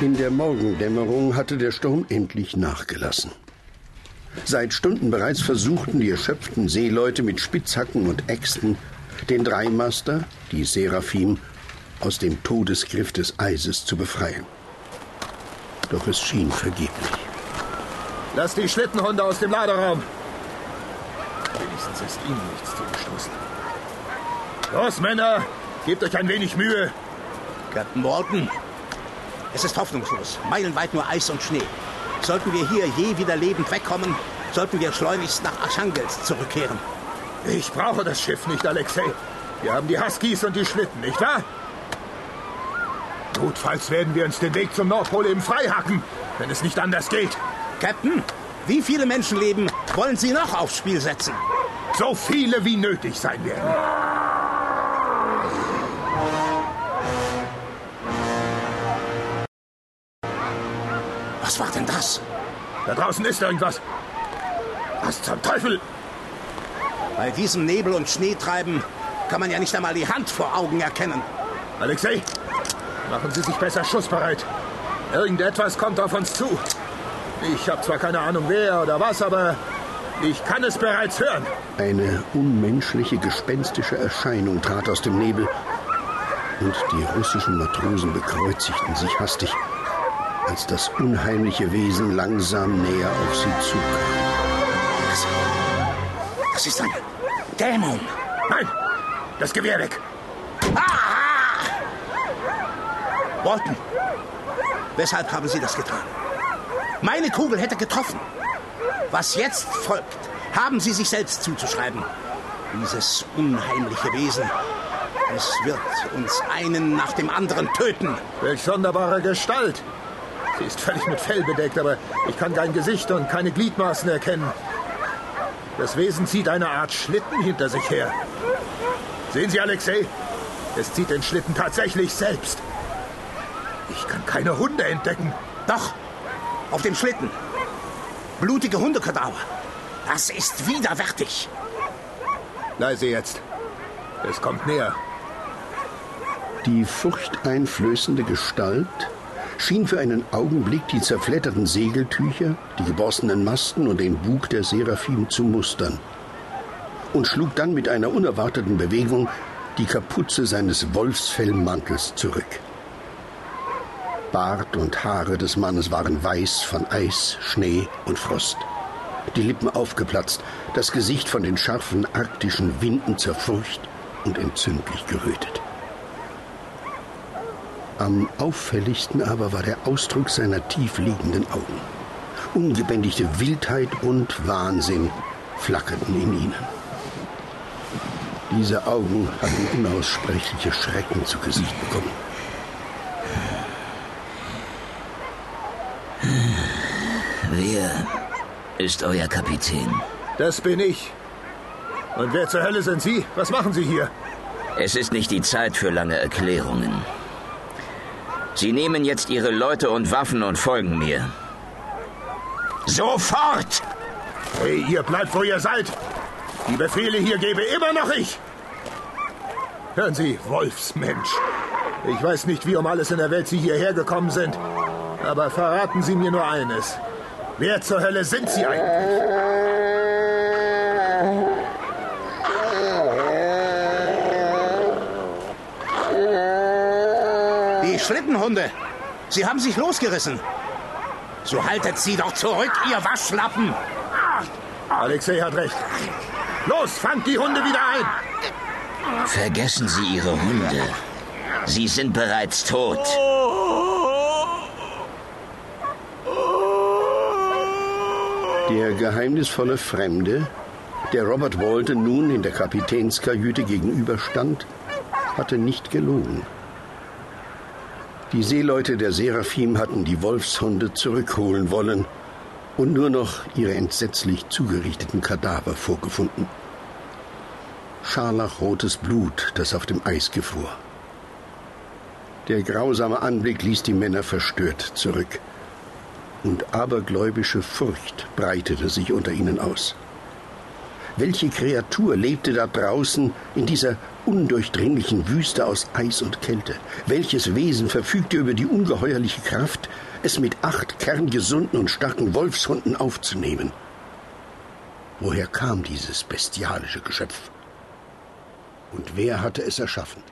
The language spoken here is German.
In der Morgendämmerung hatte der Sturm endlich nachgelassen. Seit Stunden bereits versuchten die erschöpften Seeleute mit Spitzhacken und Äxten den Dreimaster, die Seraphim, aus dem Todesgriff des Eises zu befreien. Doch es schien vergeblich. Lass die Schlittenhunde aus dem Laderaum. Wenigstens ist ihnen nichts zugestoßen. Los, Männer, gebt euch ein wenig Mühe. Captain Walton, es ist hoffnungslos. Meilenweit nur Eis und Schnee. Sollten wir hier je wieder lebend wegkommen, sollten wir schleunigst nach Archangels zurückkehren. Ich brauche das Schiff nicht, Alexei. Wir haben die Huskies und die Schlitten, nicht wahr? Notfalls werden wir uns den Weg zum Nordpol eben freihacken, wenn es nicht anders geht. Captain, wie viele Menschenleben wollen Sie noch aufs Spiel setzen? So viele wie nötig sein werden. Was war denn das? Da draußen ist irgendwas. Was zum Teufel? Bei diesem Nebel und Schneetreiben kann man ja nicht einmal die Hand vor Augen erkennen. Alexei, machen Sie sich besser schussbereit. Irgendetwas kommt auf uns zu. Ich habe zwar keine Ahnung wer oder was, aber ich kann es bereits hören. Eine unmenschliche, gespenstische Erscheinung trat aus dem Nebel und die russischen Matrosen bekreuzigten sich hastig, als das unheimliche Wesen langsam näher auf sie zukam. Das, das ist ein Dämon. Nein, das Gewehr weg. Ah! Walton, weshalb haben Sie das getan? Meine Kugel hätte getroffen. Was jetzt folgt, haben Sie sich selbst zuzuschreiben. Dieses unheimliche Wesen. Es wird uns einen nach dem anderen töten. Welch sonderbare Gestalt. Sie ist völlig mit Fell bedeckt, aber ich kann kein Gesicht und keine Gliedmaßen erkennen. Das Wesen zieht eine Art Schlitten hinter sich her. Sehen Sie, Alexei? Es zieht den Schlitten tatsächlich selbst. Ich kann keine Hunde entdecken. Doch, auf dem Schlitten. Blutige Hundekadaver. Das ist widerwärtig. Leise jetzt. Es kommt näher. Die furchteinflößende Gestalt schien für einen Augenblick die zerfledderten Segeltücher, die geborstenen Masten und den Bug der Seraphim zu mustern und schlug dann mit einer unerwarteten Bewegung die Kapuze seines Wolfsfellmantels zurück. Bart und Haare des Mannes waren weiß von Eis, Schnee und Frost. Die Lippen aufgeplatzt, das Gesicht von den scharfen arktischen Winden zerfurcht und entzündlich gerötet. Am auffälligsten aber war der Ausdruck seiner tief liegenden Augen. Ungebändigte Wildheit und Wahnsinn flackerten in ihnen. Diese Augen hatten unaussprechliche Schrecken zu Gesicht bekommen. Wer ist euer Kapitän? Das bin ich. Und wer zur Hölle sind Sie? Was machen Sie hier? Es ist nicht die Zeit für lange Erklärungen. Sie nehmen jetzt Ihre Leute und Waffen und folgen mir. Sofort! Hey, ihr bleibt, wo ihr seid. Die Befehle hier gebe immer noch ich. Hören Sie, Wolfsmensch. Ich weiß nicht, wie um alles in der Welt Sie hierher gekommen sind. Aber verraten Sie mir nur eines. Wer zur Hölle sind Sie eigentlich? Schlittenhunde. Sie haben sich losgerissen. So haltet sie doch zurück, ihr Waschlappen. Alexei hat recht. Los, fangt die Hunde wieder ein. Vergessen Sie Ihre Hunde. Sie sind bereits tot. Der geheimnisvolle Fremde, der Robert Walton nun in der Kapitänskajüte gegenüberstand, hatte nicht gelogen. Die Seeleute der Seraphim hatten die Wolfshunde zurückholen wollen und nur noch ihre entsetzlich zugerichteten Kadaver vorgefunden. Scharlachrotes Blut, das auf dem Eis gefror. Der grausame Anblick ließ die Männer verstört zurück, und abergläubische Furcht breitete sich unter ihnen aus. Welche Kreatur lebte da draußen in dieser undurchdringlichen Wüste aus Eis und Kälte? Welches Wesen verfügte über die ungeheuerliche Kraft, es mit acht kerngesunden und starken Wolfshunden aufzunehmen? Woher kam dieses bestialische Geschöpf? Und wer hatte es erschaffen?